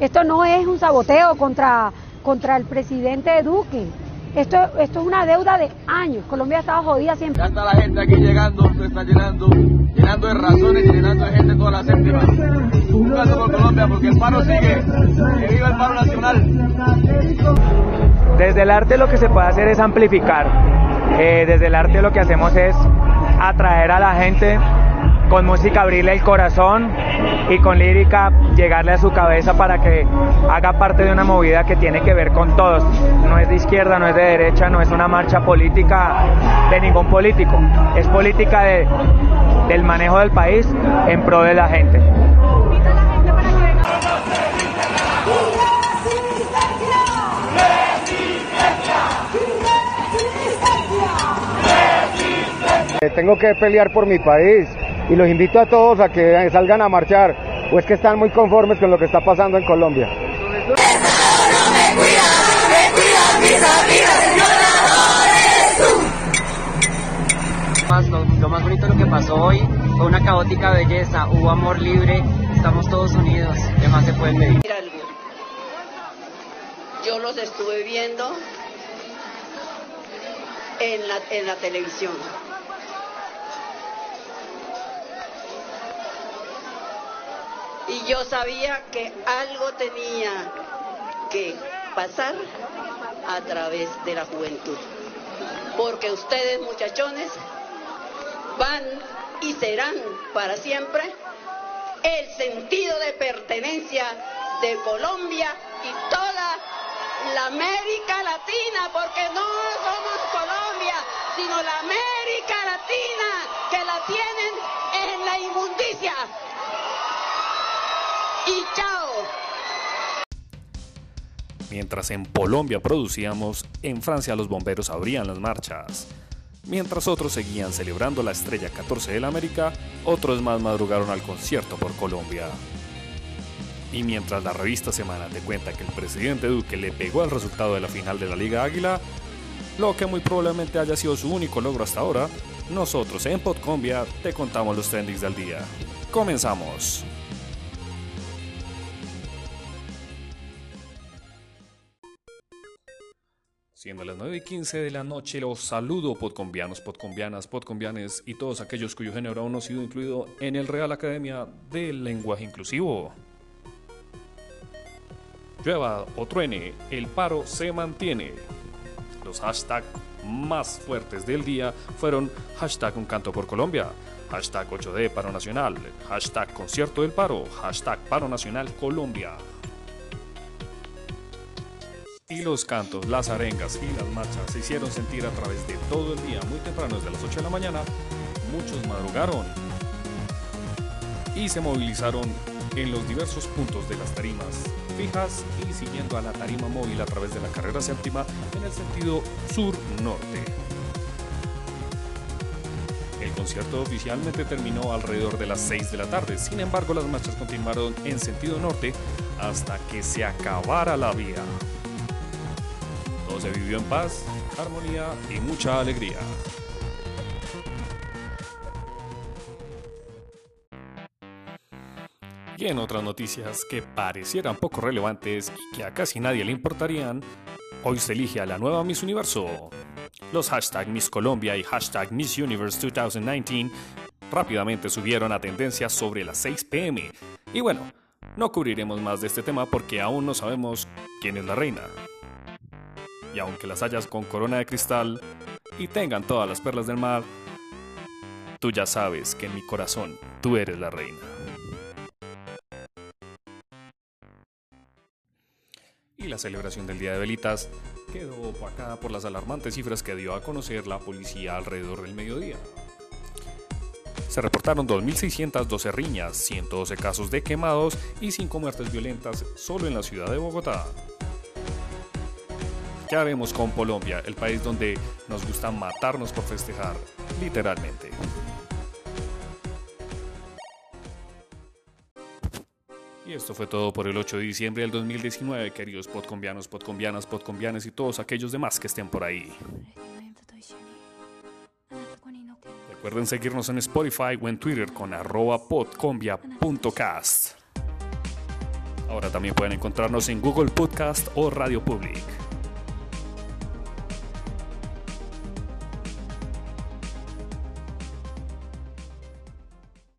Esto no es un saboteo contra, contra el presidente Duque. Esto, esto es una deuda de años. Colombia ha estado jodida siempre. Ya está la gente aquí llegando, se está llenando, llenando de razones y llenando de gente toda la séptima. Un caso por Colombia porque el paro sigue. Que viva el paro nacional. Desde el arte lo que se puede hacer es amplificar. Eh, desde el arte lo que hacemos es atraer a la gente con música abrirle el corazón y con lírica llegarle a su cabeza para que haga parte de una movida que tiene que ver con todos. No es de izquierda, no es de derecha, no es una marcha política de ningún político. Es política de, del manejo del país en pro de la gente. Tengo que pelear por mi país y los invito a todos a que salgan a marchar o es que están muy conformes con lo que está pasando en Colombia. Lo, lo más bonito de lo que pasó hoy fue una caótica belleza, hubo amor libre, estamos todos unidos, ¿qué más se pueden pedir? Yo los estuve viendo en la, en la televisión. Y yo sabía que algo tenía que pasar a través de la juventud. Porque ustedes, muchachones, van y serán para siempre el sentido de pertenencia de Colombia y toda la América Latina, porque no somos Colombia, sino la América Latina que la tienen en la inmundicia. Mientras en Colombia producíamos, en Francia los bomberos abrían las marchas. Mientras otros seguían celebrando la estrella 14 de la América, otros más madrugaron al concierto por Colombia. Y mientras la revista Semana te cuenta que el presidente Duque le pegó al resultado de la final de la Liga Águila, lo que muy probablemente haya sido su único logro hasta ahora, nosotros en Podcombia te contamos los trendings del día. Comenzamos. Siendo las 9 y 15 de la noche, los saludo podcombianos, podcombianas, podcombianes y todos aquellos cuyo género aún no ha sido incluido en el Real Academia del Lenguaje Inclusivo. Llueva o truene, el paro se mantiene. Los hashtags más fuertes del día fueron hashtag un canto por Colombia, hashtag 8D paro nacional, hashtag concierto del paro, hashtag paro nacional Colombia. Y los cantos, las arengas y las marchas se hicieron sentir a través de todo el día, muy temprano, desde las 8 de la mañana. Muchos madrugaron y se movilizaron en los diversos puntos de las tarimas fijas y siguiendo a la tarima móvil a través de la carrera séptima en el sentido sur-norte. El concierto oficialmente terminó alrededor de las 6 de la tarde, sin embargo las marchas continuaron en sentido norte hasta que se acabara la vía. Se vivió en paz, armonía y mucha alegría. Y en otras noticias que parecieran poco relevantes y que a casi nadie le importarían, hoy se elige a la nueva Miss Universo. Los hashtag Miss Colombia y hashtag Miss Universe 2019 rápidamente subieron a tendencias sobre las 6 pm. Y bueno, no cubriremos más de este tema porque aún no sabemos quién es la reina. Y aunque las hayas con corona de cristal y tengan todas las perlas del mar, tú ya sabes que en mi corazón tú eres la reina. y la celebración del Día de Velitas quedó opacada por las alarmantes cifras que dio a conocer la policía alrededor del mediodía. Se reportaron 2.612 riñas, 112 casos de quemados y 5 muertes violentas solo en la ciudad de Bogotá. ¿Qué haremos con Colombia, el país donde nos gusta matarnos por festejar, literalmente? Y esto fue todo por el 8 de diciembre del 2019, queridos podcombianos, podcombianas, podcombianes y todos aquellos demás que estén por ahí. Recuerden seguirnos en Spotify o en Twitter con arroba podcombia.cast. Ahora también pueden encontrarnos en Google Podcast o Radio Public.